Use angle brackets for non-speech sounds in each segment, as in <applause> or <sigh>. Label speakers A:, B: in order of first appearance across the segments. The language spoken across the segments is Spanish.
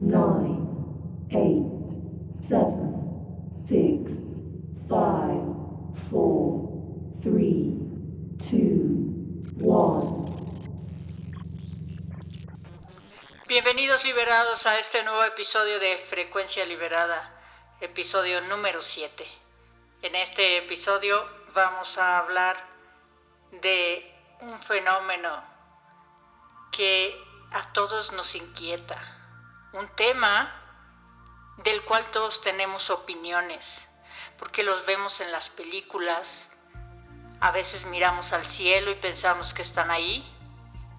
A: nine, eight, seven, six, five, four, three, two, one.
B: Bienvenidos liberados a este nuevo episodio de Frecuencia Liberada, episodio número 7. En este episodio vamos a hablar de un fenómeno que a todos nos inquieta, un tema del cual todos tenemos opiniones, porque los vemos en las películas, a veces miramos al cielo y pensamos que están ahí,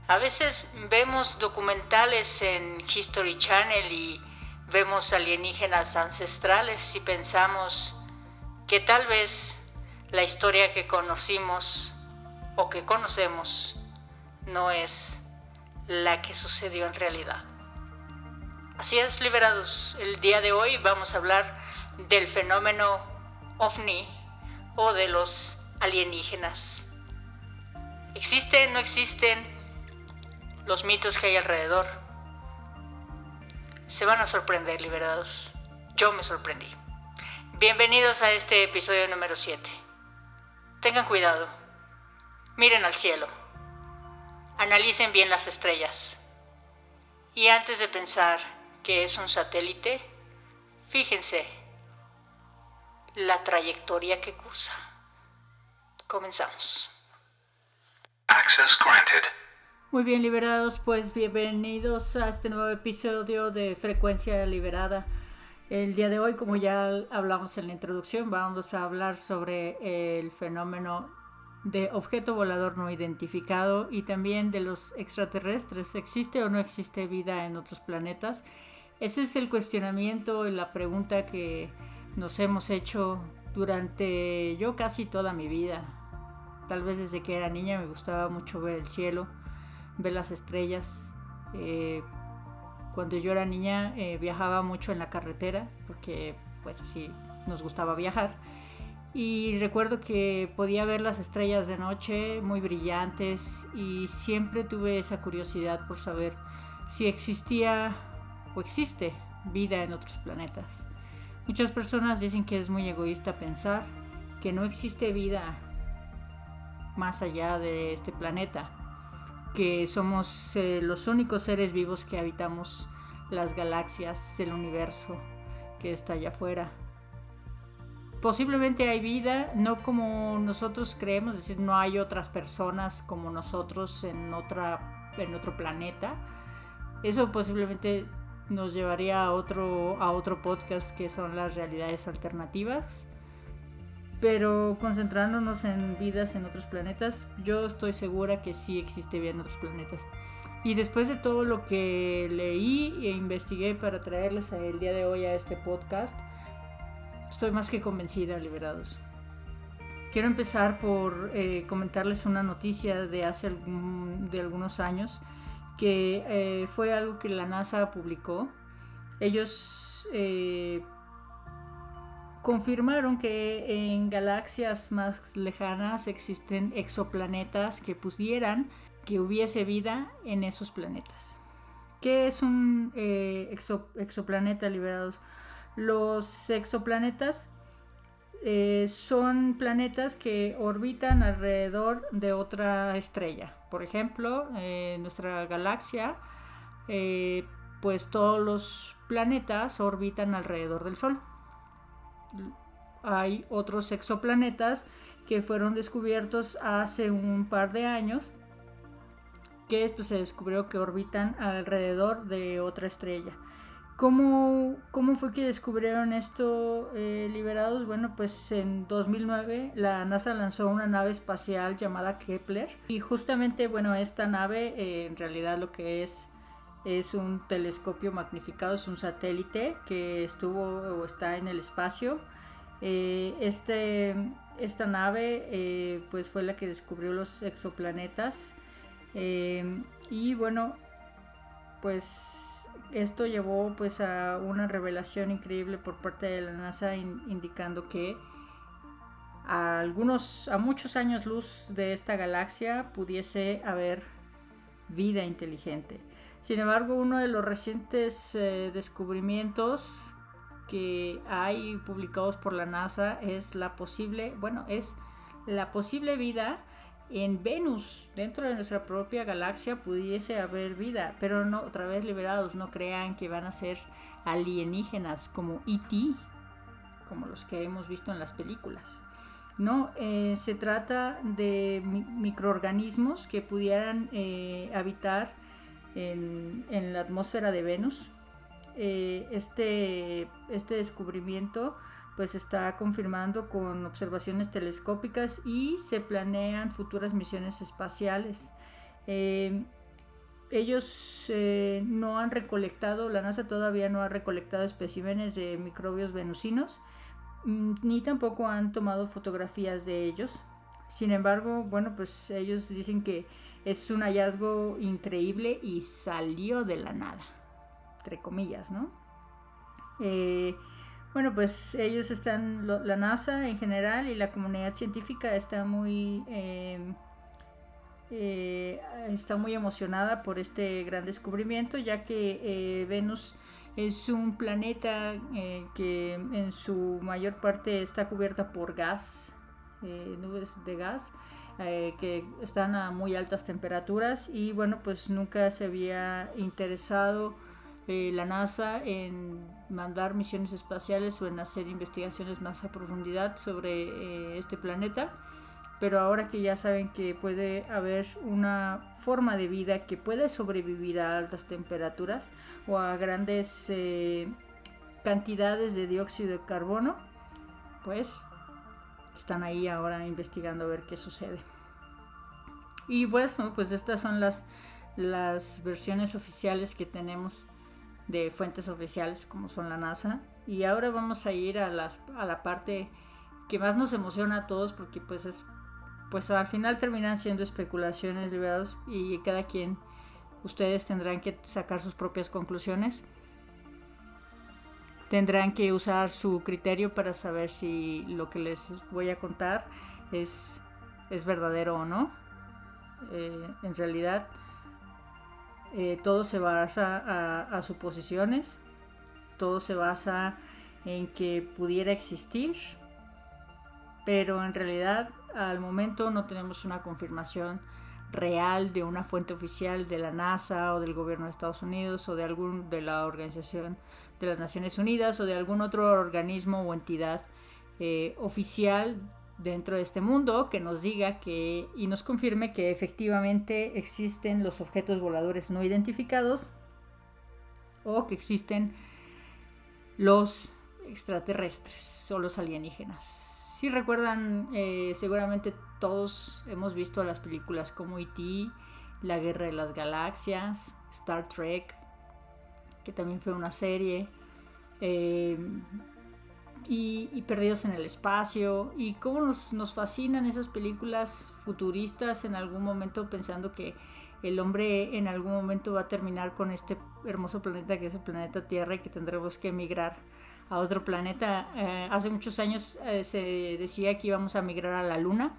B: a veces vemos documentales en History Channel y vemos alienígenas ancestrales y pensamos que tal vez la historia que conocimos o que conocemos no es la que sucedió en realidad. Así es, liberados, el día de hoy vamos a hablar del fenómeno ovni o de los alienígenas. ¿Existen, no existen? los mitos que hay alrededor. Se van a sorprender, liberados. Yo me sorprendí. Bienvenidos a este episodio número 7. Tengan cuidado. Miren al cielo. Analicen bien las estrellas. Y antes de pensar que es un satélite, fíjense la trayectoria que cursa. Comenzamos.
C: Access granted.
B: Muy bien, liberados, pues bienvenidos a este nuevo episodio de Frecuencia Liberada. El día de hoy, como ya hablamos en la introducción, vamos a hablar sobre el fenómeno de objeto volador no identificado y también de los extraterrestres. ¿Existe o no existe vida en otros planetas? Ese es el cuestionamiento la pregunta que nos hemos hecho durante yo casi toda mi vida. Tal vez desde que era niña me gustaba mucho ver el cielo ver las estrellas. Eh, cuando yo era niña eh, viajaba mucho en la carretera porque pues así nos gustaba viajar. Y recuerdo que podía ver las estrellas de noche muy brillantes y siempre tuve esa curiosidad por saber si existía existe vida en otros planetas. Muchas personas dicen que es muy egoísta pensar que no existe vida más allá de este planeta que somos eh, los únicos seres vivos que habitamos las galaxias, el universo que está allá afuera. Posiblemente hay vida, no como nosotros creemos, es decir, no hay otras personas como nosotros en, otra, en otro planeta. Eso posiblemente nos llevaría a otro, a otro podcast que son las realidades alternativas. Pero concentrándonos en vidas en otros planetas, yo estoy segura que sí existe vida en otros planetas. Y después de todo lo que leí e investigué para traerles el día de hoy a este podcast, estoy más que convencida, liberados. Quiero empezar por eh, comentarles una noticia de hace de algunos años que eh, fue algo que la NASA publicó. Ellos eh, confirmaron que en galaxias más lejanas existen exoplanetas que pudieran que hubiese vida en esos planetas. ¿Qué es un eh, exoplaneta liberados? Los exoplanetas eh, son planetas que orbitan alrededor de otra estrella. Por ejemplo, en nuestra galaxia, eh, pues todos los planetas orbitan alrededor del Sol hay otros exoplanetas que fueron descubiertos hace un par de años que pues, se descubrió que orbitan alrededor de otra estrella. ¿Cómo, cómo fue que descubrieron esto eh, liberados? Bueno, pues en 2009 la NASA lanzó una nave espacial llamada Kepler y justamente, bueno, esta nave eh, en realidad lo que es es un telescopio magnificado, es un satélite que estuvo o está en el espacio. Eh, este, esta nave pues fue la que descubrió los exoplanetas y bueno pues esto llevó pues a una revelación increíble por parte de la NASA indicando que a algunos a muchos años luz de esta galaxia pudiese haber vida inteligente. Sin embargo, uno de los recientes eh, descubrimientos que hay publicados por la NASA es la posible, bueno, es la posible vida en Venus, dentro de nuestra propia galaxia, pudiese haber vida, pero no, otra vez liberados, no crean que van a ser alienígenas como ET, como los que hemos visto en las películas. No, eh, se trata de microorganismos que pudieran eh, habitar en, la atmósfera de Venus. Eh, este, este descubrimiento pues está confirmando con observaciones telescópicas y se planean futuras misiones espaciales. Eh, ellos eh, no han recolectado, la NASA todavía no ha recolectado especímenes de microbios venusinos, mm, ni tampoco han tomado fotografías de ellos. Sin embargo, bueno, pues ellos dicen que es un hallazgo increíble y salió de la nada, entre comillas, ¿no? Eh, bueno, pues ellos están, la NASA en general y la comunidad científica está muy, em, eh, está muy emocionada por este gran descubrimiento, ya que eh, Venus es un planeta eh, que en su mayor parte está cubierta por gas, nubes de gas, que están a muy altas temperaturas y bueno, pues nunca se había interesado eh, la NASA en mandar misiones espaciales o en hacer investigaciones más a profundidad sobre eh, este planeta. Pero ahora que ya saben que puede haber una forma de vida que puede sobrevivir a altas temperaturas o a grandes eh, cantidades de dióxido de carbono, pues están ahí ahora investigando a ver qué sucede. Y pues, pues estas son las, las versiones oficiales que tenemos de fuentes oficiales como son la NASA. Y ahora vamos a ir a, las, a la parte que más nos emociona a todos porque pues es pues al final terminan siendo especulaciones liberados y cada quien ustedes tendrán que sacar sus propias conclusiones. Tendrán que usar su criterio para saber si lo que les voy a contar es, es verdadero o no. Eh, en realidad, eh, todo se basa a, suposiciones, todo se basa en que pudiera existir, pero en realidad al momento no tenemos una confirmación real de una fuente oficial de la NASA o del gobierno de Estados Unidos o de algún de la Organización de las Naciones Unidas o de algún otro organismo o entidad eh, oficial dentro de este mundo que nos diga que y nos confirme que efectivamente existen los objetos voladores no identificados o que existen los extraterrestres o los alienígenas. Si recuerdan, eh, seguramente todos hemos visto las películas como E.T., La Guerra de las Galaxias, Star Trek, que también fue una serie. Eh, y, Perdidos en el Espacio, y cómo nos, nos, fascinan esas películas futuristas en algún momento pensando que el hombre en algún momento va a terminar con este hermoso planeta que es el planeta Tierra y que tendremos que emigrar a otro planeta. Eh, hace muchos años eh, se decía que íbamos a migrar a la Luna.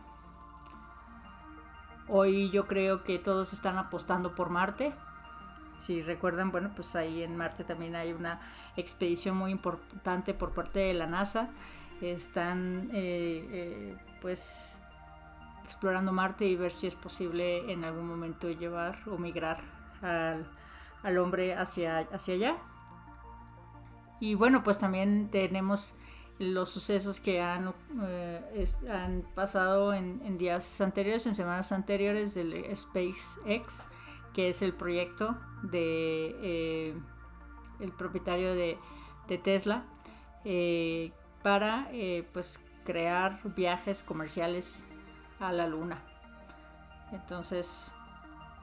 B: Hoy yo creo que todos están apostando por Marte si recuerdan, bueno, pues ahí en Marte también hay una expedición muy importante por parte de la NASA. Están eh, eh, pues explorando Marte y ver si es posible en algún momento llevar o migrar al, hombre hacia, hacia allá. Y bueno, pues también tenemos los sucesos que han, eh, han pasado en, en, días anteriores, en semanas anteriores del SpaceX que es el proyecto de eh, el propietario de, Tesla eh, para eh, pues crear viajes comerciales a la luna. Entonces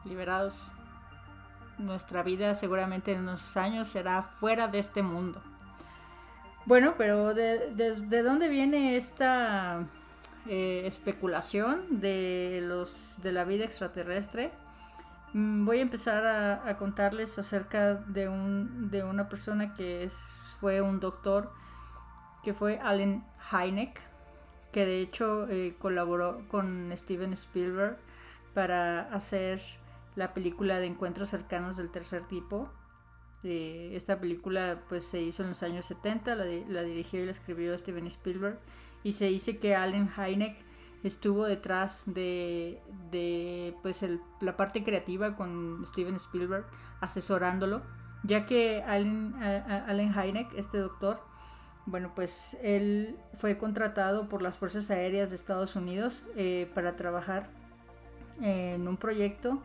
B: liberados nuestra vida seguramente en unos años será fuera de este mundo. Bueno pero de, de dónde viene esta especulación de los de la vida extraterrestre voy a empezar a, contarles acerca de, un, de una persona que fue un doctor, que fue Allen Hynek, que de hecho eh, colaboró con Steven Spielberg para hacer la película de Encuentros cercanos del tercer tipo. Eh, esta película pues se hizo en los años 70, la, la, dirigió y la escribió Steven Spielberg y se dice que Allen Hynek estuvo detrás de, de pues la parte creativa con Steven Spielberg asesorándolo, ya que Allen, Allen Hynek, este doctor, bueno, pues él fue contratado por las Fuerzas Aéreas de Estados Unidos eh, para trabajar en un proyecto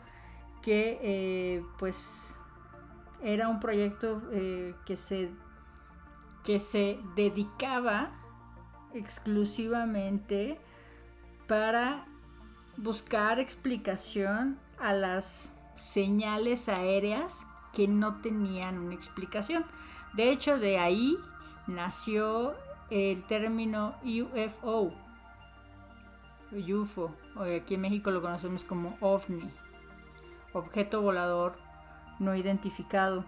B: que eh, pues era un proyecto eh, que, se, que se dedicaba exclusivamente para buscar explicación a las señales aéreas que no tenían una explicación. De hecho, de ahí nació el término UFO, UFO, aquí en México lo conocemos como OVNI, objeto volador no identificado.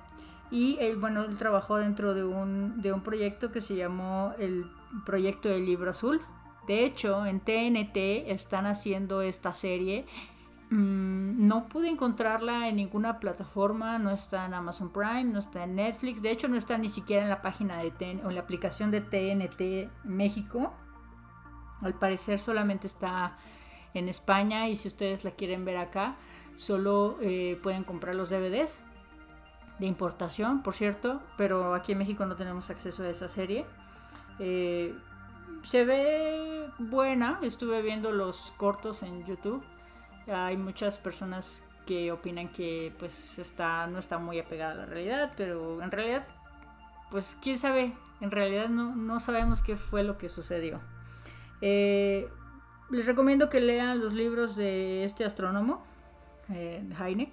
B: Y él, bueno, él trabajó dentro de un, de un proyecto que se llamó el Proyecto del Libro Azul. De hecho, en TNT están haciendo esta serie Mm, no pude encontrarla en ninguna plataforma, no está en Amazon Prime, no está en Netflix, de hecho no está ni siquiera en la página de TN, o en la aplicación de TNT México. Al parecer solamente está en España y si ustedes la quieren ver acá, solo eh, pueden comprar los DVDs de importación, por cierto, pero aquí en México no tenemos acceso a esa serie. Eh, se ve buena, estuve viendo los cortos en YouTube hay muchas personas que opinan que pues está, no está muy apegada a la realidad, pero en realidad, pues quién sabe, en realidad no, sabemos qué fue lo que sucedió. Eh, les recomiendo que lean los libros de este astrónomo, eh, Heineck,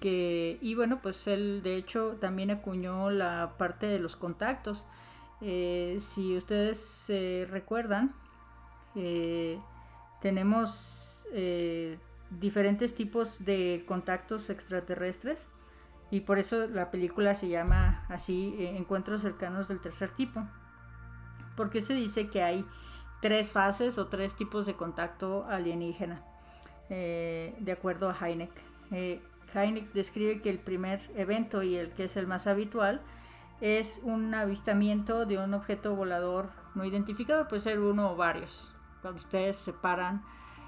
B: que, y bueno, pues él de hecho también acuñó la parte de los contactos. Eh, si ustedes se recuerdan, tenemos eh, diferentes tipos de contactos extraterrestres y por eso la película se llama así eh, Encuentros cercanos del tercer tipo. Porque se dice que hay tres fases o tres tipos de contacto alienígena, eh, de acuerdo a Heineck. Heineck describe que el primer evento y el que es el más habitual es un avistamiento de un objeto volador no identificado, puede ser uno o varios. Cuando ustedes se paran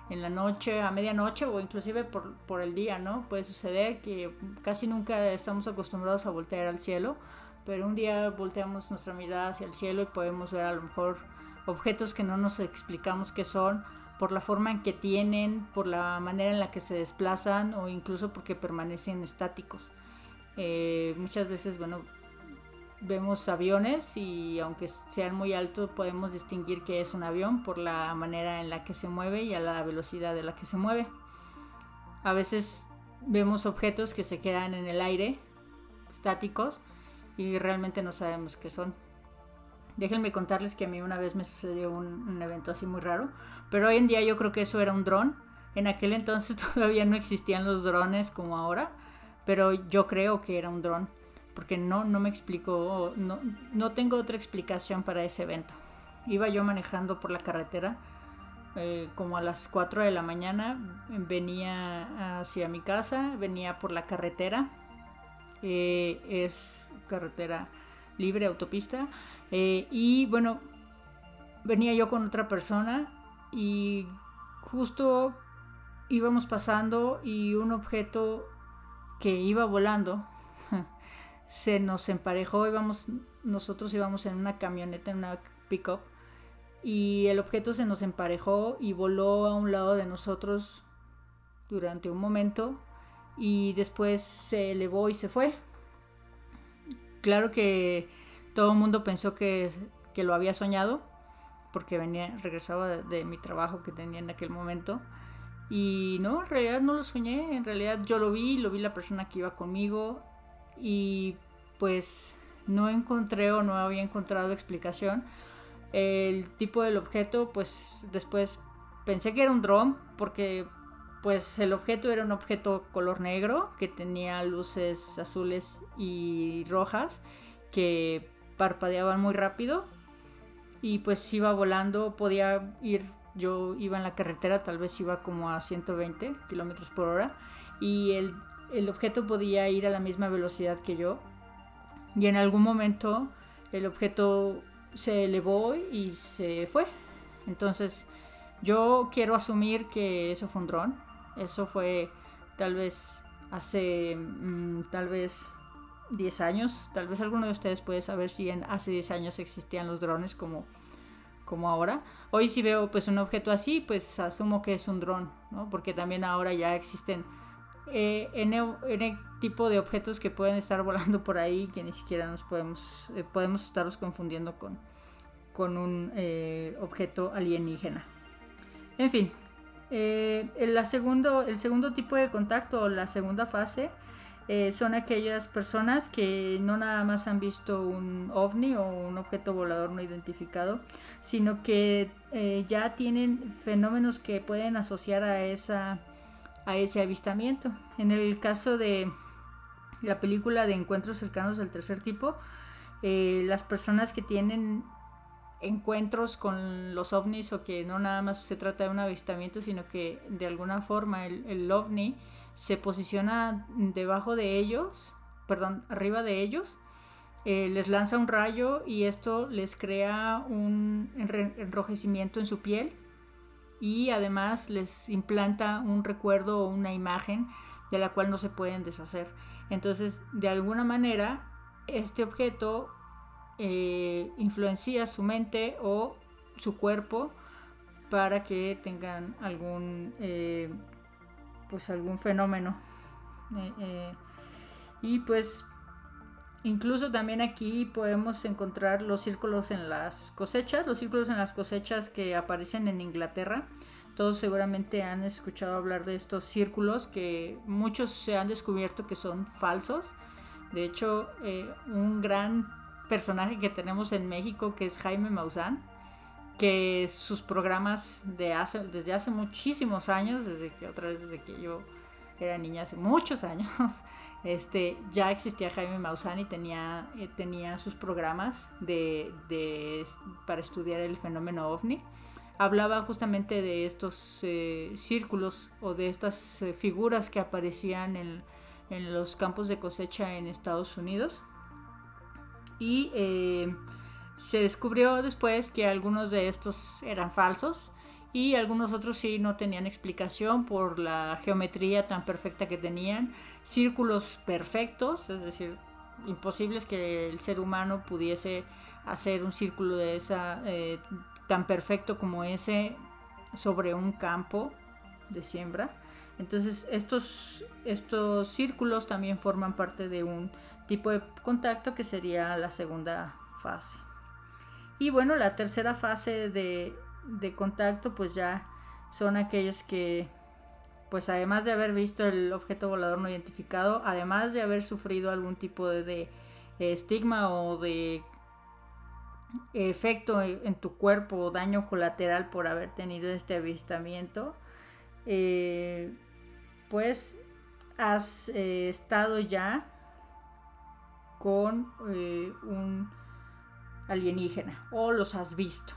B: en la noche, a medianoche o inclusive por, por, el día, ¿no? Puede suceder que casi nunca estamos acostumbrados a voltear al cielo, pero un día volteamos nuestra mirada hacia el cielo y podemos ver a lo mejor objetos que no nos explicamos qué son, por la forma en que tienen, por la manera en la que se desplazan o incluso porque permanecen estáticos. Eh, muchas veces, bueno, vemos aviones y aunque sean muy altos podemos distinguir que es un avión por la manera en la que se mueve y a la velocidad de la que se mueve. A veces vemos objetos que se quedan en el aire, estáticos, y realmente no sabemos qué son. Déjenme contarles que a mí una vez me sucedió un, un evento así muy raro, pero hoy en día yo creo que eso era un dron. En aquel entonces <laughs> todavía no existían los drones como ahora, pero yo creo que era un dron porque no, no me explicó, no, no tengo otra explicación para ese evento. Iba yo manejando por la carretera eh, como a las 4 de la mañana, venía hacia mi casa, venía por la carretera, eh, es carretera libre, autopista, eh, y bueno, venía yo con otra persona y justo íbamos pasando y un objeto que iba volando <laughs> se nos emparejó, íbamos, nosotros íbamos en una camioneta, en una pickup, y el objeto se nos emparejó y voló a un lado de nosotros durante un momento y después se elevó y se fue. Claro que todo el mundo pensó que, que lo había soñado porque venía, regresaba de, de, mi trabajo que tenía en aquel momento. Y no, en realidad no lo soñé, en realidad yo lo vi, lo vi la persona que iba conmigo y pues no encontré o no había encontrado explicación. El tipo del objeto, pues después pensé que era un dron porque pues el objeto era un objeto color negro que tenía luces azules y rojas que parpadeaban muy rápido y pues iba volando, podía ir, yo iba en la carretera, tal vez iba como a 120 kilómetros por hora y el, el objeto podía ir a la misma velocidad que yo. Y en algún momento el objeto se elevó y se fue. Entonces yo quiero asumir que eso fue un dron. Eso fue tal vez hace mm, tal vez 10 años. Tal vez alguno de ustedes puede saber si en, hace 10 años existían los drones como, como ahora. Hoy si veo pues un objeto así, pues asumo que es un dron, ¿no? Porque también ahora ya existen eh, N, tipo de objetos que pueden estar volando por ahí que ni siquiera nos podemos, eh, podemos estarlos confundiendo con, con un eh, objeto alienígena. En fin, eh, el, segundo, el segundo tipo de contacto o la segunda fase son aquellas personas que no nada más han visto un ovni o un objeto volador no identificado, sino que ya tienen fenómenos que pueden asociar a esa a ese avistamiento. En el caso de la película de encuentros cercanos del tercer tipo, eh, las personas que tienen encuentros con los ovnis o que no nada más se trata de un avistamiento, sino que de alguna forma el, ovni se posiciona debajo de ellos, perdón, arriba de ellos, eh, les lanza un rayo y esto les crea un enrojecimiento en su piel y además les implanta un recuerdo o una imagen de la cual no se pueden deshacer. Entonces, de alguna manera, este objeto eh, influencia su mente o su cuerpo para que tengan algún eh, pues algún fenómeno eh, y pues Incluso también aquí podemos encontrar los círculos en las cosechas, los círculos en las cosechas que aparecen en Inglaterra. Todos seguramente han escuchado hablar de estos círculos que muchos se han descubierto que son falsos. De hecho, eh, un gran personaje que tenemos en México que es Jaime Maussan, que sus programas desde hace muchísimos años, desde que otra vez desde que yo era niña hace muchos años, <laughs> este, ya existía Jaime Maussan y tenía, eh, tenía sus programas de, para estudiar el fenómeno ovni. Hablaba justamente de estos eh, círculos o de estas eh, figuras que aparecían en, en, los campos de cosecha en Estados Unidos. Y se descubrió después que algunos de estos eran falsos y algunos otros sí no tenían explicación por la geometría tan perfecta que tenían, círculos perfectos, es decir, imposibles que el ser humano pudiese hacer un círculo de esa eh, tan perfecto como ese sobre un campo de siembra. Entonces estos, estos círculos también forman parte de un tipo de contacto que sería la segunda fase. Y bueno, la tercera fase de, de contacto pues ya son aquellos que pues además de haber visto el objeto volador no identificado, además de haber sufrido algún tipo de, estigma o de efecto en tu cuerpo o daño colateral por haber tenido este avistamiento, eh, pues has eh, estado ya con eh, un alienígena o los has visto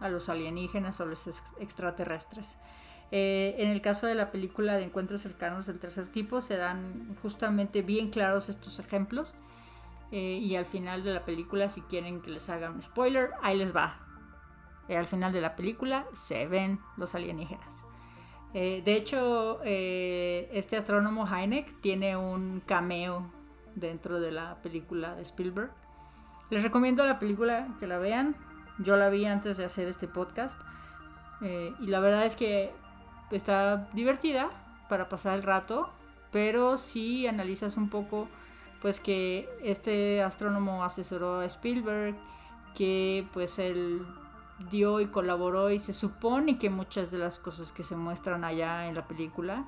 B: a los alienígenas o los extraterrestres. Eh, en el caso de la película de encuentros cercanos del tercer tipo se dan justamente bien claros estos ejemplos eh, y al final de la película si quieren que les haga un spoiler ahí les va. Eh, al final de la película se ven los alienígenas. De hecho este astrónomo Heineck tiene un cameo dentro de la película de Spielberg. Les recomiendo la película que la vean yo la vi antes de hacer este podcast eh, y la verdad es que está divertida para pasar el rato, pero si analizas un poco, pues que este astrónomo asesoró a Spielberg, que pues él dio y colaboró y se supone que muchas de las cosas que se muestran allá en la película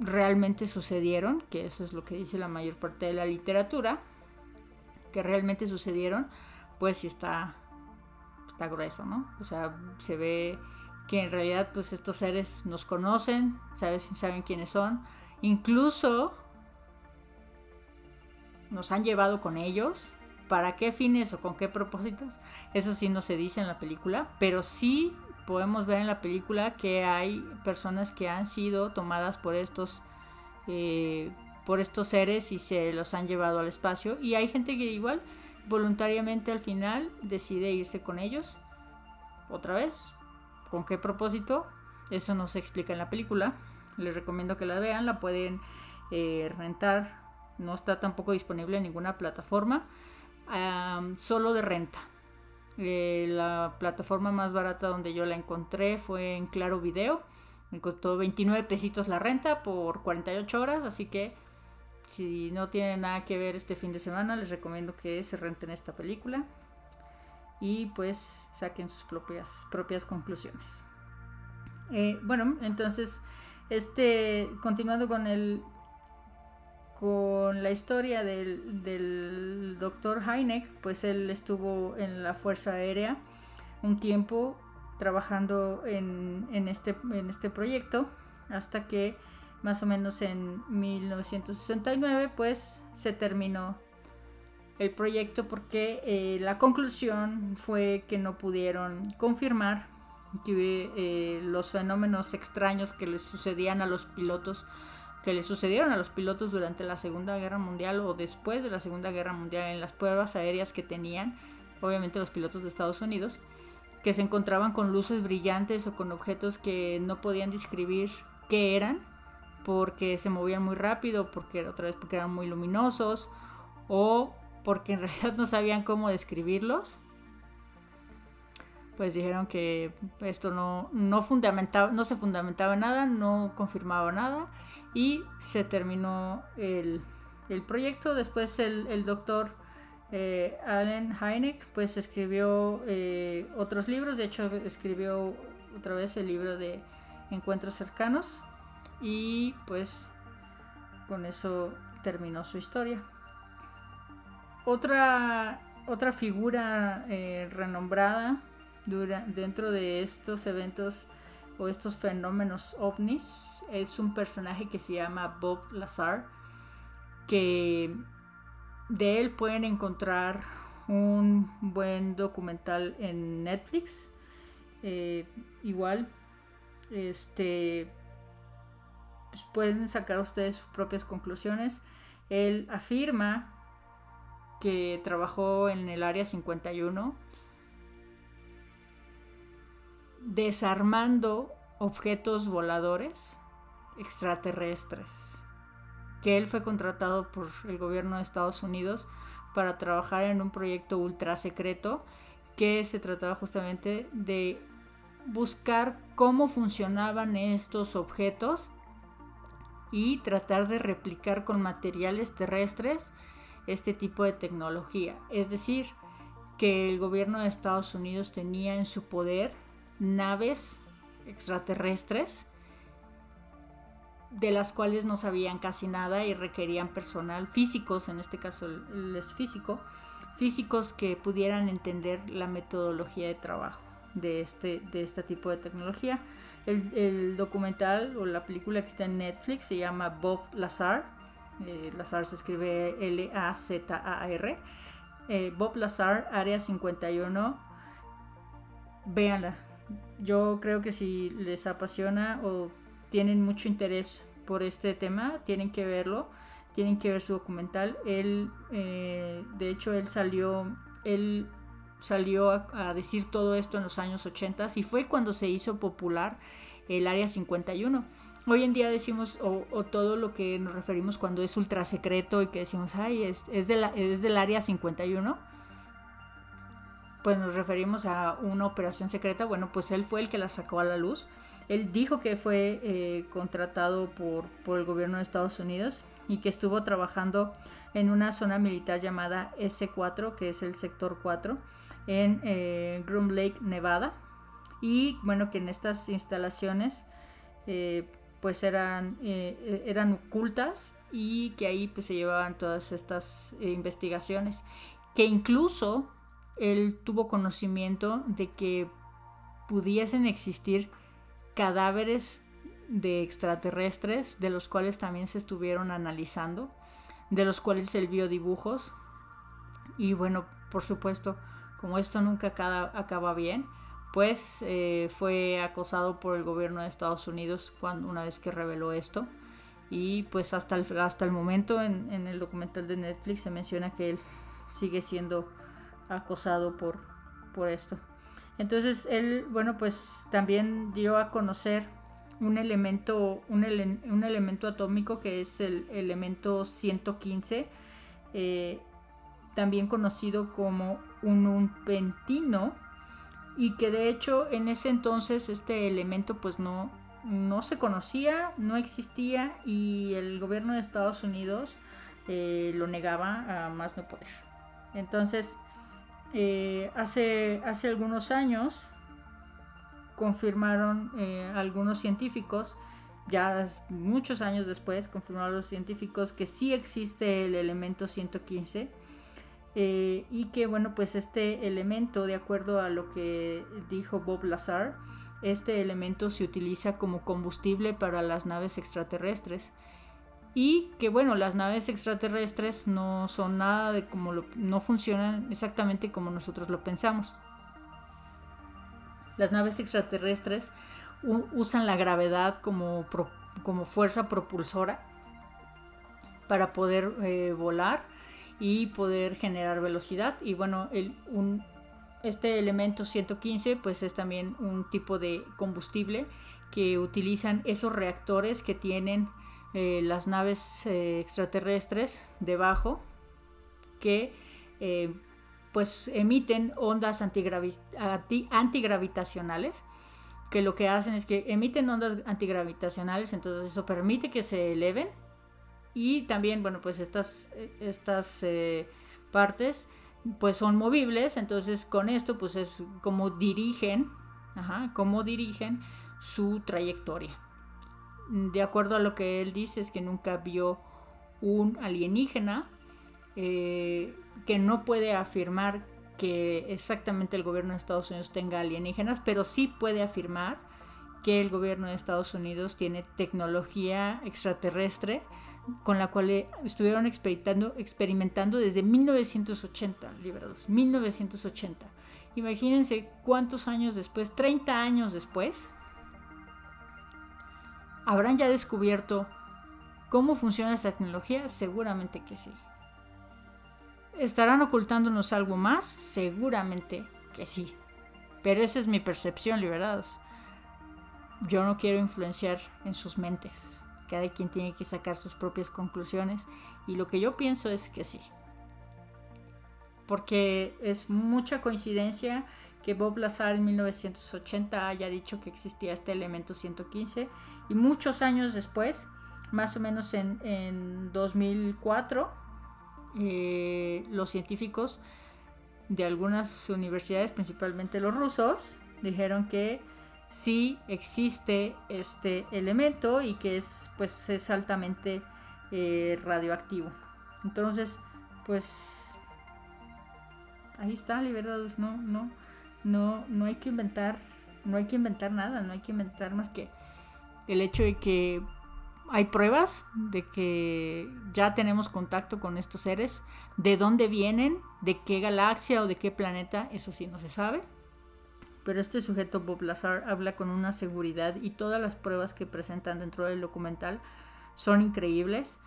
B: realmente sucedieron, que eso es lo que dice la mayor parte de la literatura, que realmente sucedieron, pues sí está está grueso, ¿no? O sea, se ve que en realidad pues estos seres nos conocen, ¿sabes? saben quiénes son, incluso nos han llevado con ellos, para qué fines o con qué propósitos, eso sí no se dice en la película, pero sí podemos ver en la película que hay personas que han sido tomadas por estos eh, por estos seres y se los han llevado al espacio. Y hay gente que igual voluntariamente al final decide irse con ellos. Otra vez, ¿con qué propósito? Eso no se explica en la película. Les recomiendo que la vean, la pueden eh, rentar. No está tampoco disponible en ninguna plataforma, solo de renta. Eh, la plataforma más barata donde yo la encontré fue en Claro Video. Me costó 29 pesitos la renta por 48 horas, así que si no tienen nada que ver este fin de semana, les recomiendo que se renten esta película y pues saquen sus propias, propias conclusiones. Eh, bueno, entonces, este, continuando con el con la historia del, del doctor Heineck, pues él estuvo en la Fuerza Aérea un tiempo trabajando en, en, este, en este proyecto hasta que más o menos en 1969 pues se terminó el proyecto porque eh, la conclusión fue que no pudieron confirmar que eh, los fenómenos extraños que les sucedían a los pilotos que les sucedieron a los pilotos durante la Segunda Guerra Mundial o después de la Segunda Guerra Mundial en las pruebas aéreas que tenían, obviamente los pilotos de Estados Unidos, que se encontraban con luces brillantes o con objetos que no podían describir qué eran, porque se movían muy rápido, porque otra vez porque eran muy luminosos, o porque en <laughs> realidad no sabían cómo describirlos. Pues dijeron que esto no, no, fundamentaba, no se fundamentaba nada, no confirmaba nada y se terminó el, proyecto. Después el, doctor eh, Allen Hynek pues escribió eh, otros libros, de hecho escribió otra vez el libro de Encuentros cercanos y pues con eso terminó su historia. Otra, otra figura eh, renombrada dentro de estos eventos o estos fenómenos ovnis es un personaje que se llama Bob Lazar, que de él pueden encontrar un buen documental en Netflix. Eh, igual, este, pueden sacar ustedes sus propias conclusiones. Él afirma que trabajó en el área 51 desarmando objetos voladores extraterrestres. Que él fue contratado por el gobierno de Estados Unidos para trabajar en un proyecto ultra secreto que se trataba justamente de buscar cómo funcionaban estos objetos y tratar de replicar con materiales terrestres este tipo de tecnología. Es decir, que el gobierno de Estados Unidos tenía en su poder naves extraterrestres de las cuales no sabían casi nada y requerían personal físicos, en este caso él es físico, físicos que pudieran entender la metodología de trabajo de este, de este tipo de tecnología. El, documental o la película que está en Netflix se llama Bob Lazar. Eh, Lazar se escribe L-A-Z-A-R. Eh, Bob Lazar, Área 51. Véanla, yo creo que si les apasiona o tienen mucho interés por este tema, tienen que verlo, tienen que ver su documental. Él, eh, de hecho, él salió, él salió a, decir todo esto en los años 80 y fue cuando se hizo popular el Área 51. Hoy en día decimos, o, todo lo que nos referimos cuando es ultra secreto y que decimos, ay, es, es, de la, es del Área 51 pues nos referimos a una operación secreta, bueno, pues él fue el que la sacó a la luz. Él dijo que fue eh, contratado por, por, el gobierno de Estados Unidos y que estuvo trabajando en una zona militar llamada S4, que es el sector 4, en eh, Groom Lake, Nevada. Y bueno, que en estas instalaciones eh, pues eran, eran ocultas y que ahí pues se llevaban todas estas investigaciones. Que incluso él tuvo conocimiento de que pudiesen existir cadáveres de extraterrestres, de los cuales también se estuvieron analizando, de los cuales él vio dibujos. Y bueno, por supuesto, como esto nunca acaba bien, pues eh, fue acosado por el gobierno de Estados Unidos cuando, una vez que reveló esto. y pues hasta el, hasta el momento en, el documental de Netflix se menciona que él sigue siendo acosado por, por esto. Entonces él, bueno, pues también dio a conocer un elemento, un, elemento atómico que es el elemento 115, eh, también conocido como un unpentino, y que de hecho en ese entonces este elemento pues no, no se conocía, no existía y el gobierno de Estados Unidos eh, lo negaba a más no poder. Entonces, eh, hace, hace algunos años confirmaron eh, algunos científicos, ya muchos años después confirmaron los científicos que sí existe el elemento 115 eh, y que bueno pues este elemento de acuerdo a lo que dijo Bob Lazar este elemento se utiliza como combustible para las naves extraterrestres y que bueno, las naves extraterrestres no son nada de como lo, no funcionan exactamente como nosotros lo pensamos. Las naves extraterrestres usan la gravedad como, como fuerza propulsora para poder eh, volar y poder generar velocidad. Y bueno, este elemento 115 pues es también un tipo de combustible que utilizan esos reactores que tienen eh, las naves eh, extraterrestres debajo que eh, pues emiten ondas antigravitacionales que lo que hacen es que emiten ondas antigravitacionales entonces eso permite que se eleven y también bueno pues estas estas partes pues son movibles entonces con esto pues es como dirigen como dirigen su trayectoria. De acuerdo a lo que él dice, es que nunca vio un alienígena, eh, que no puede afirmar que exactamente el gobierno de Estados Unidos tenga alienígenas, pero sí puede afirmar que el gobierno de Estados Unidos tiene tecnología extraterrestre con la cual estuvieron experimentando, experimentando desde 1980, liberados, 1980. Imagínense cuántos años después, 30 años después, ¿Habrán ya descubierto cómo funciona esa tecnología? Seguramente que sí. ¿Estarán ocultándonos algo más? Seguramente que sí. Pero esa es mi percepción, liberados. Yo no quiero influenciar en sus mentes. Cada quien tiene que sacar sus propias conclusiones. Y lo que yo pienso es que sí. Porque es mucha coincidencia que Bob Lazar en 1980 haya dicho que existía este elemento 115 y muchos años después, más o menos en, 2004, eh, los científicos de algunas universidades, principalmente los rusos, dijeron que sí existe este elemento y que es, pues, es altamente eh, radioactivo. Entonces, pues ahí está, liberados, no, no, no, no hay que inventar, no hay que inventar nada, no hay que inventar más que el hecho de que hay pruebas de que ya tenemos contacto con estos seres, de dónde vienen, de qué galaxia o de qué planeta, eso sí no se sabe. Pero este sujeto Bob Lazar habla con una seguridad y todas las pruebas que presentan dentro del documental son increíbles.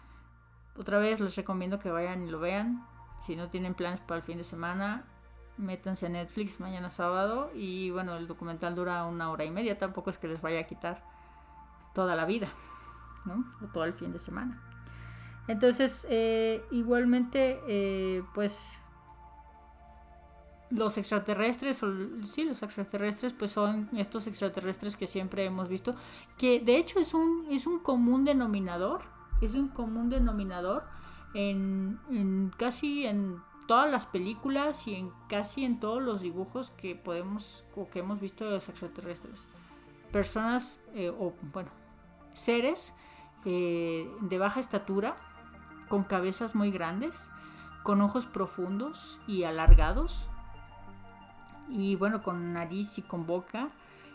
B: Otra vez les recomiendo que vayan y lo vean. Si no tienen planes para el fin de semana, métanse a Netflix mañana sábado y bueno, el documental dura una hora y media, tampoco es que les vaya a quitar toda la vida, ¿no? O todo el fin de semana. Entonces, eh, igualmente, eh, pues los extraterrestres, sí, los extraterrestres, pues son estos extraterrestres que siempre hemos visto, que de hecho es un, es un común denominador, es un común denominador en, en casi en todas las películas y en casi en todos los dibujos que podemos o que hemos visto de los extraterrestres. Personas, eh, o bueno, seres eh, de baja estatura, con cabezas muy grandes, con ojos profundos y alargados, y bueno, con nariz y con boca,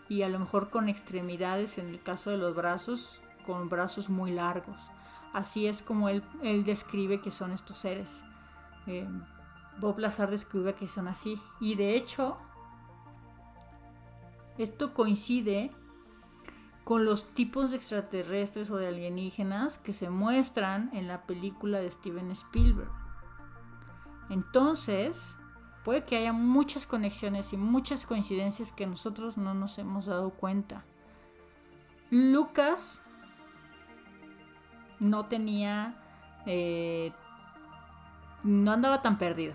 B: y a lo mejor con extremidades, en el caso de los brazos, con brazos muy largos. Así es como él, describe que son estos seres. Eh, Bob Lazar describe que son así. Y de hecho, esto coincide con los tipos de extraterrestres o de alienígenas que se muestran en la película de Steven Spielberg. Entonces, puede que haya muchas conexiones y muchas coincidencias que nosotros no nos hemos dado cuenta. Lucas no tenía... Eh, no andaba tan perdido.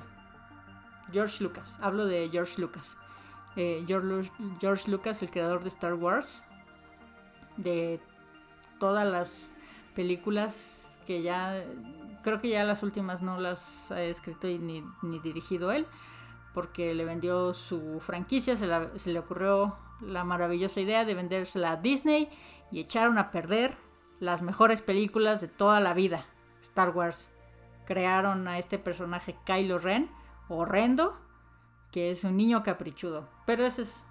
B: George Lucas, hablo de George Lucas. Eh, George, George Lucas, el creador de Star Wars, de todas las películas que ya, creo que ya las últimas no las ha escrito ni, ni dirigido él, porque le vendió su franquicia, se, le ocurrió la maravillosa idea de vendérsela a Disney y echaron a perder las mejores películas de toda la vida, Star Wars. Crearon a este personaje Kylo Ren, horrendo, que es un niño caprichudo. Pero esa es,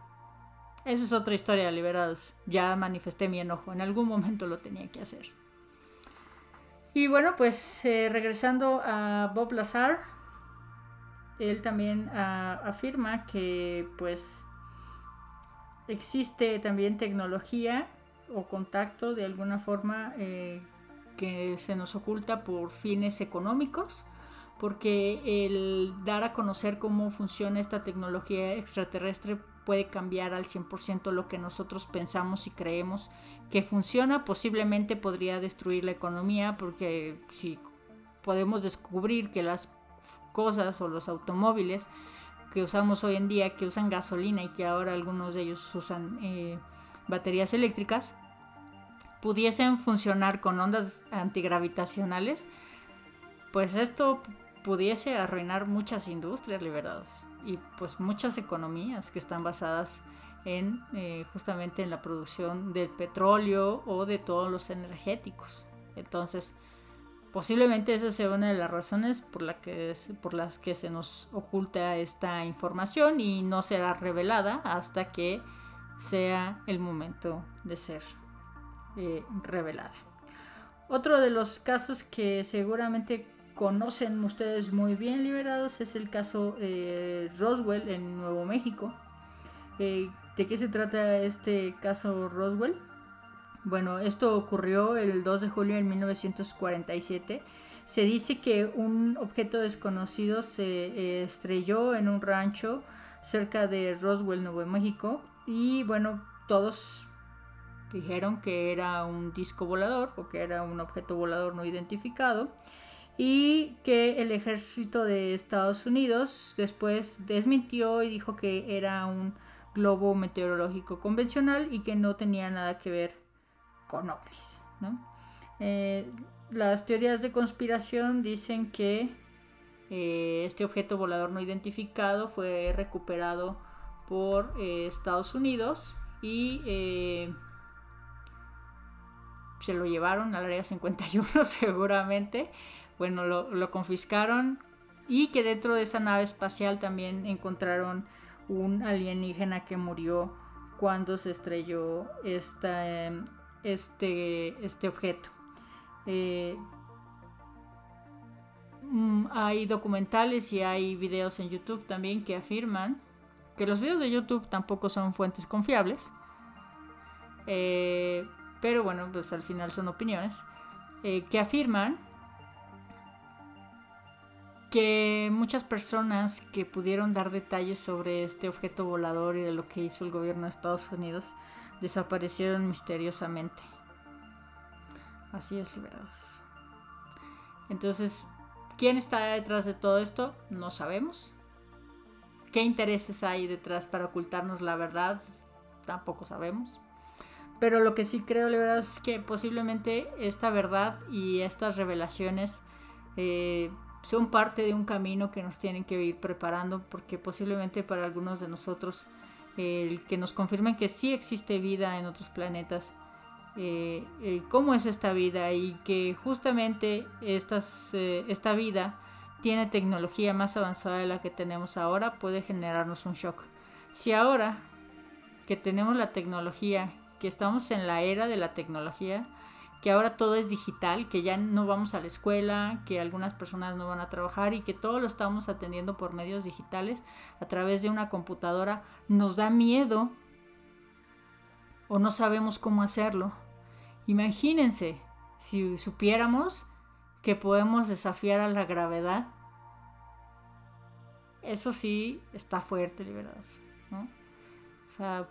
B: esa es otra historia, liberados. Ya manifesté mi enojo, en algún momento lo tenía que hacer. Y bueno, pues eh, regresando a Bob Lazar, él también ah, afirma que pues existe también tecnología o contacto de alguna forma eh, que se nos oculta por fines económicos porque el dar a conocer cómo funciona esta tecnología extraterrestre puede cambiar al 100% lo que nosotros pensamos y creemos que funciona, posiblemente podría destruir la economía porque si podemos descubrir que las cosas o los automóviles que usamos hoy en día, que usan gasolina y que ahora algunos de ellos usan eh, baterías eléctricas, pudiesen funcionar con ondas antigravitacionales, pues esto pudiese arruinar muchas industrias liberadas y pues muchas economías que están basadas en eh, justamente en la producción del petróleo o de todos los energéticos. Entonces, posiblemente esa sea una de las razones por, que, por las que se nos oculta esta información y no será revelada hasta que sea el momento de ser eh, revelada. Otro de los casos que seguramente conocen ustedes muy bien liberados es el caso eh, Roswell en Nuevo México. Eh, ¿De qué se trata este caso Roswell? Bueno, esto ocurrió el 2 de julio de 1947. Se dice que un objeto desconocido se estrelló en un rancho cerca de Roswell, Nuevo México. Y bueno, todos dijeron que era un disco volador o que era un objeto volador no identificado y que el ejército de Estados Unidos después desmintió y dijo que era un globo meteorológico convencional y que no tenía nada que ver con ovnis. Eh, las teorías de conspiración dicen que eh, este objeto volador no identificado fue recuperado por eh, Estados Unidos y se lo llevaron al área 51 <laughs> seguramente bueno, lo, confiscaron y que dentro de esa nave espacial también encontraron un alienígena que murió cuando se estrelló esta, em, este, este objeto. Eh, mm, hay documentales y hay videos en YouTube también que afirman que los videos de YouTube tampoco son fuentes confiables. Eh, pero bueno, pues al final son opiniones. Eh, que afirman que muchas personas que pudieron dar detalles sobre este objeto volador y de lo que hizo el gobierno de Estados Unidos desaparecieron misteriosamente. Así es, liberados. Entonces, ¿quién está detrás de todo esto? No sabemos. ¿Qué intereses hay detrás para ocultarnos la verdad? Tampoco sabemos. Pero lo que sí creo, liberados, es que posiblemente esta verdad y estas revelaciones eh, son parte de un camino que nos tienen que ir preparando porque posiblemente para algunos de nosotros el que nos confirmen que sí existe vida en otros planetas, eh, cómo es esta vida y que justamente eh, esta vida tiene tecnología más avanzada de la que tenemos ahora, puede generarnos un shock. Si ahora que tenemos la tecnología, que estamos en la era de la tecnología, que ahora todo es digital, que ya no vamos a la escuela, que algunas personas no van a trabajar y que todo lo estamos atendiendo por medios digitales a través de una computadora, nos da miedo o no sabemos cómo hacerlo. Imagínense si supiéramos que podemos desafiar a la gravedad. Eso sí está fuerte, liberados. ¿no? O sea,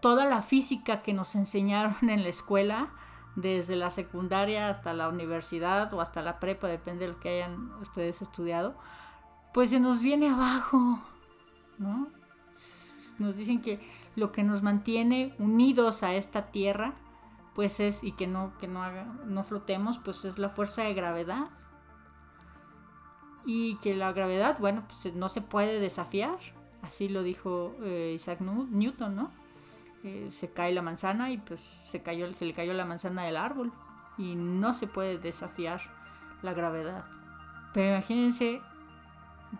B: toda la física que nos enseñaron en la escuela, desde la secundaria hasta la universidad o hasta la prepa, depende de lo que hayan ustedes estudiado, pues se nos viene abajo, ¿no? Nos dicen que lo que nos mantiene unidos a esta tierra, pues es, y que no, que no, haga, no flotemos, pues es la fuerza de gravedad. Y que la gravedad, bueno, pues no se puede desafiar. Así lo dijo eh, Isaac Newton, ¿no? Eh, se cae la manzana y pues se, cayó, se le cayó la manzana del árbol y no se puede desafiar la gravedad. Pero imagínense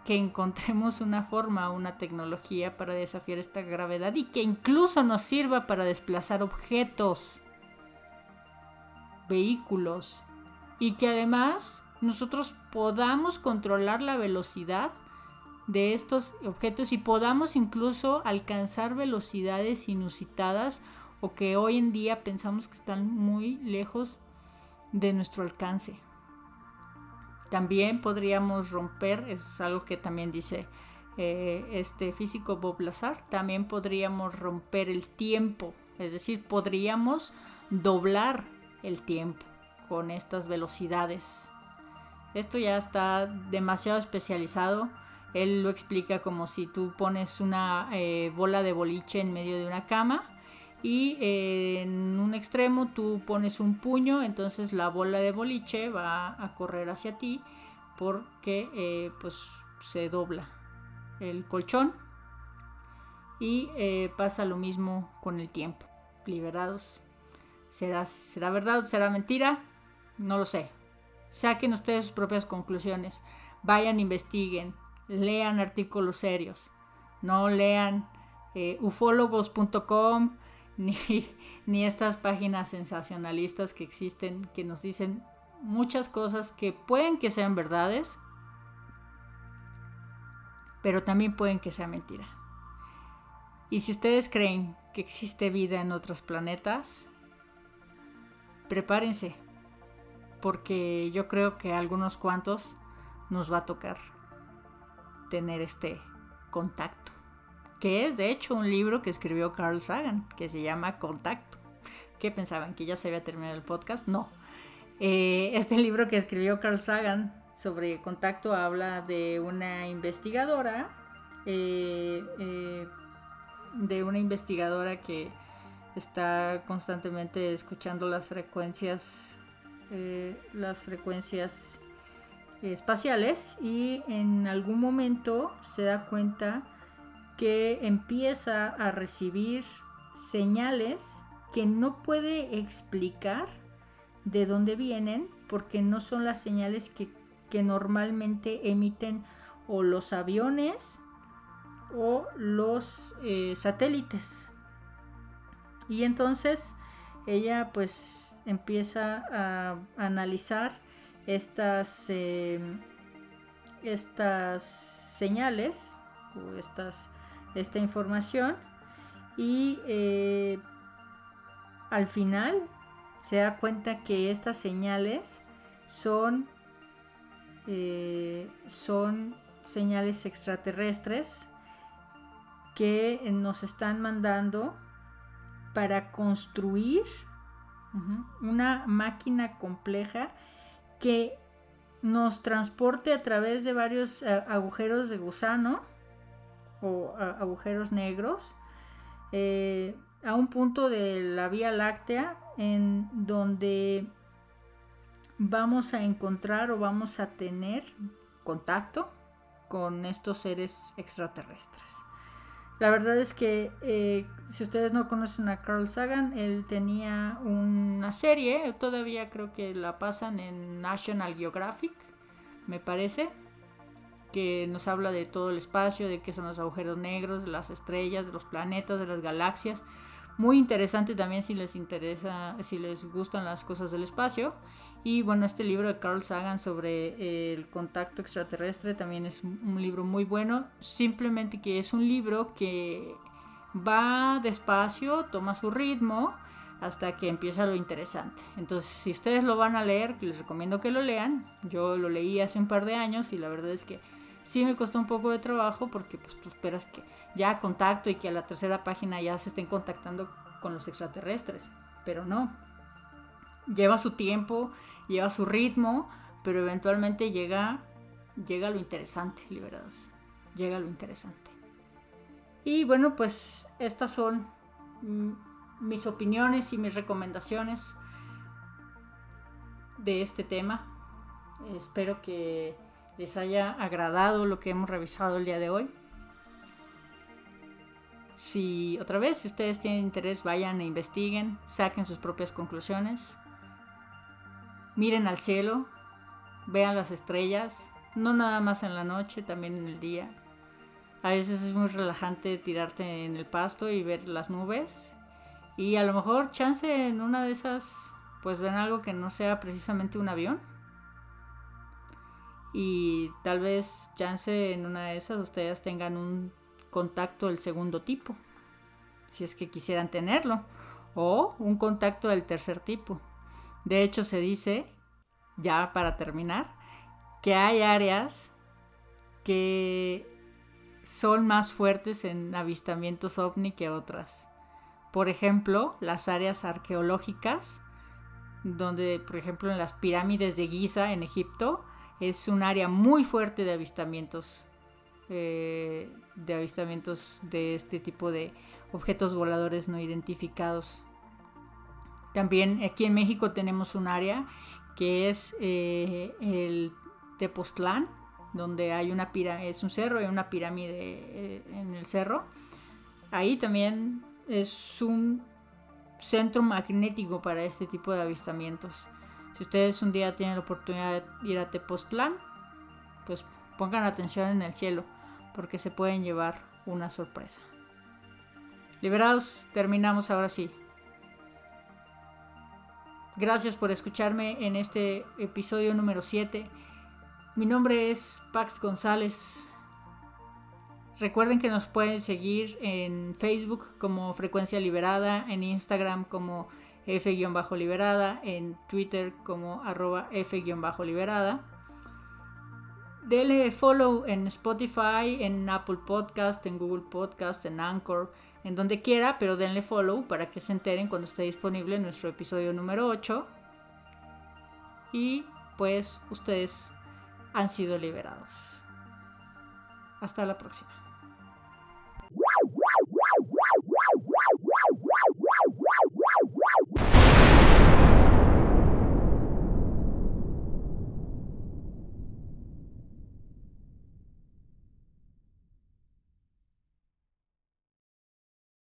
B: que encontremos una forma, una tecnología para desafiar esta gravedad y que incluso nos sirva para desplazar objetos, vehículos y que además nosotros podamos controlar la velocidad de estos objetos y podamos incluso alcanzar velocidades inusitadas o que hoy en día pensamos que están muy lejos de nuestro alcance. También podríamos romper, es algo que también dice eh, este físico Bob Lazar, también podríamos romper el tiempo, es decir, podríamos doblar el tiempo con estas velocidades. Esto ya está demasiado especializado él lo explica como si tú pones una eh, bola de boliche en medio de una cama y eh, en un extremo tú pones un puño, entonces la bola de boliche va a correr hacia ti porque eh, pues se dobla el colchón y pasa lo mismo con el tiempo. Liberados. ¿Será, ¿Será verdad será mentira? No lo sé. Saquen ustedes sus propias conclusiones. Vayan, investiguen lean artículos serios, no lean eh, ufólogos.com <laughs> ni, ni estas páginas sensacionalistas que existen que nos dicen muchas cosas que pueden que sean verdades, pero también pueden que sea mentira. Y si ustedes creen que existe vida en otros planetas, prepárense, porque yo creo que a algunos cuantos nos va a tocar tener este contacto. Que es de hecho un libro que escribió Carl Sagan, que se llama Contacto. ¿Qué pensaban? ¿Que ya se había terminado el podcast? No. Eh, este <laughs> libro que escribió Carl Sagan sobre contacto habla de una investigadora, eh, eh, de una investigadora que está constantemente escuchando las frecuencias, las frecuencias espaciales y en algún momento se da cuenta que empieza a recibir señales que no puede explicar de dónde vienen porque no son las señales que, normalmente emiten o los aviones o los eh, satélites. Y entonces ella pues empieza a analizar estas, em, estas señales o estas, esta información y eh, al final se da cuenta que estas señales son, eh, son señales extraterrestres que nos están mandando para construir una máquina compleja que nos transporte a través de varios eh, agujeros de gusano o agujeros negros eh, a un punto de la Vía Láctea en donde vamos a encontrar o vamos a tener contacto con estos seres extraterrestres. La verdad es que eh, si ustedes no conocen a Carl Sagan, él tenía una serie, todavía creo que la pasan en National Geographic, me parece, que nos habla de todo el espacio, de qué son los agujeros negros, de las estrellas, de los planetas, de las galaxias. Muy interesante también si les interesa, si les gustan las cosas del espacio. Y bueno, este libro de Carl Sagan sobre eh, el contacto extraterrestre también es un libro muy bueno. Simplemente que es un libro que va despacio, toma su ritmo hasta que empieza lo interesante. Entonces, si ustedes lo van a leer, les recomiendo que lo lean. Yo lo leí hace un par de años y la verdad es que sí me costó un poco de trabajo porque pues tú esperas que ya contacto y que a la tercera página ya se estén contactando con los extraterrestres, pero no. Lleva su tiempo, lleva su ritmo, pero eventualmente llega llega lo interesante, liberados. Llega lo interesante. Y bueno, pues estas son mis opiniones y mis recomendaciones de este tema. Espero que les haya agradado lo que hemos revisado el día de hoy. Si otra vez, si ustedes tienen interés, vayan e investiguen, saquen sus propias conclusiones. Miren al cielo, vean las estrellas, no nada más en la noche, también en el día. A veces es muy relajante tirarte en el pasto y ver las nubes. Y a lo mejor chance en una de esas, pues ven algo que no sea precisamente un avión. Y tal vez chance en una de esas ustedes tengan un contacto del segundo tipo. Si es que quisieran tenerlo. O un contacto del tercer tipo. De hecho se dice, ya para terminar, que hay áreas que son más fuertes en avistamientos ovni que otras. Por ejemplo, las áreas arqueológicas, donde, por ejemplo, en las pirámides de Giza, en Egipto, es un área muy fuerte de avistamientos, eh, de avistamientos de este tipo de objetos voladores no identificados. También aquí en México tenemos un área que es eh, el Tepoztlán, donde hay una es un cerro y una pirámide eh, en el cerro. Ahí también es un centro magnético para este tipo de avistamientos. Si ustedes un día tienen la oportunidad de ir a Tepoztlán, pues pongan atención en el cielo, porque se pueden llevar una sorpresa. Liberados, terminamos ahora sí. Gracias por escucharme en este episodio número 7 mi nombre es Pax González. Recuerden que nos pueden seguir en Facebook como Frecuencia Liberada, en Instagram como F-Liberada, en Twitter como arroba F-Liberada. Dele follow en Spotify, en Apple Podcast, en Google Podcast, en Anchor, en donde quiera, pero denle follow para que se enteren cuando esté disponible nuestro episodio número 8. Y pues ustedes han sido liberados. Hasta la próxima.